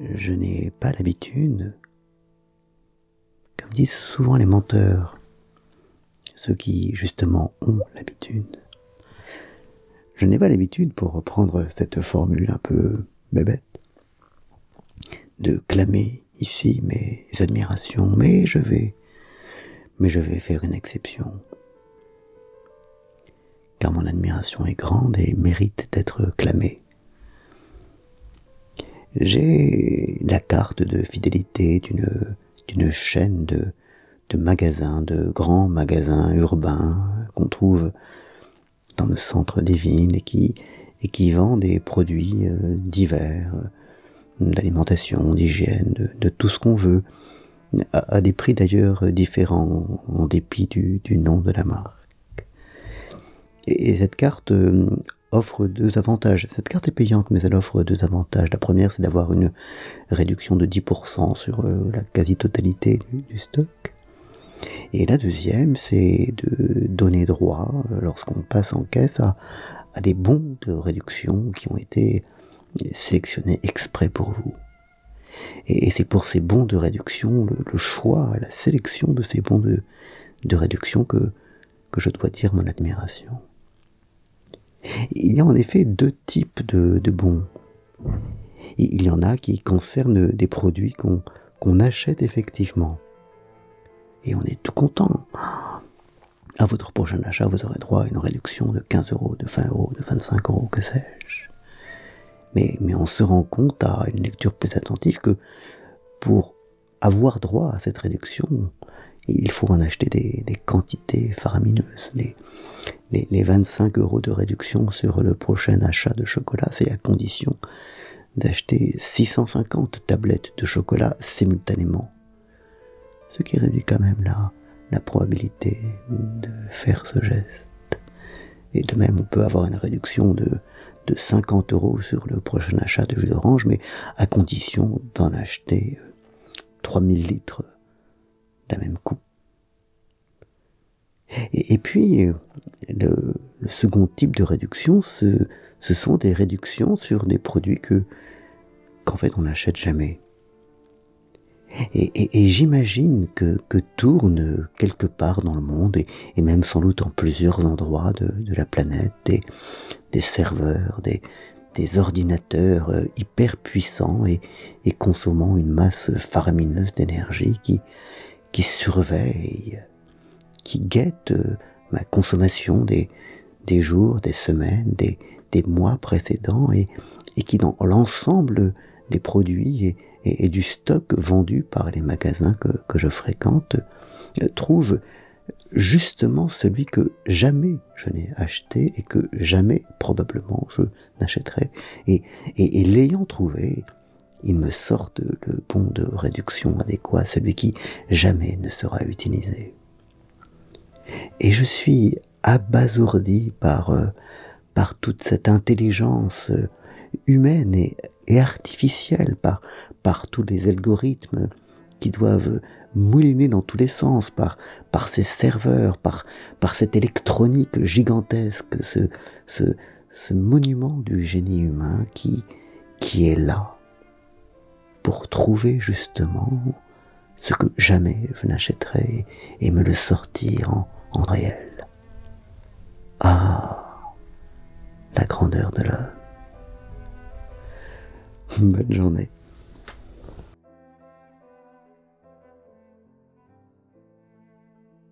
je n'ai pas l'habitude, comme disent souvent les menteurs, ceux qui justement ont l'habitude. Je n'ai pas l'habitude, pour reprendre cette formule un peu bébête, de clamer ici mes admirations, mais je vais, mais je vais faire une exception. Car mon admiration est grande et mérite d'être clamée. J'ai la carte de fidélité d'une, chaîne de, de magasins, de grands magasins urbains qu'on trouve dans le centre des villes et qui, et qui vend des produits euh, divers, euh, d'alimentation, d'hygiène, de, tout ce qu'on veut, à, des prix d'ailleurs différents en dépit du, nom de la marque. Et, cette carte euh, offre deux avantages. Cette carte est payante, mais elle offre deux avantages. La première, c'est d'avoir une réduction de 10% sur la quasi-totalité du stock. Et la deuxième, c'est de donner droit, euh, lorsqu'on passe en caisse, à, des bons de réduction qui ont été sélectionnés exprès pour vous. Et, c'est pour ces bons de réduction, le, choix, la sélection de ces bons de, réduction que, que je dois dire mon admiration. Il y a en effet deux types de, bons. Il y en a qui concernent des produits qu'on achète effectivement et on est tout content. À votre prochain achat, vous aurez droit à une réduction de 15 euros, de 20 euros, de 25 euros, que sais-je. Mais, mais on se rend compte à une lecture plus attentive que pour avoir droit à cette réduction, il faut en acheter des, quantités faramineuses. Les, les, les 25 euros de réduction sur le prochain achat de chocolat, c'est à condition d'acheter 650 tablettes de chocolat simultanément ce qui réduit quand même la, la probabilité de faire ce geste. Et de même, on peut avoir une réduction de, de 50 euros sur le prochain achat de jus d'orange, mais à condition d'en acheter 3000 euh, litres d'un même Et, puis, le, le, second type de réduction, ce, sont des réductions sur des produits que qu'en fait on n'achète jamais. Et, j'imagine que, que tournent quelque part dans le monde, et, même sans doute en plusieurs endroits de, la planète, des, serveurs, des, des ordinateurs euh, hyper puissants et, et consommant une masse faramineuse d'énergie qui, qui surveille, qui guette euh, ma consommation des, jours, des semaines, des, mois précédents et, qui dans l'ensemble des produits et, du stock vendu par les magasins que, je fréquente euh, trouve justement celui que jamais je n'ai acheté et que jamais probablement je n'achèterai. Et, et, l'ayant trouvé, il me sort le bon de réduction adéquat, celui qui jamais ne sera utilisé. Et je suis abasourdi par, euh, par toute cette intelligence humaine et et artificielle par, par tous les algorithmes qui doivent mouliner dans tous les sens par, par ces serveurs, par, par cette électronique gigantesque, ce, ce, ce monument du génie humain qui, qui est là pour trouver justement ce que jamais je n'achèterai et me le sortir en, réel. Ah, la grandeur de l'homme. Bonne journée.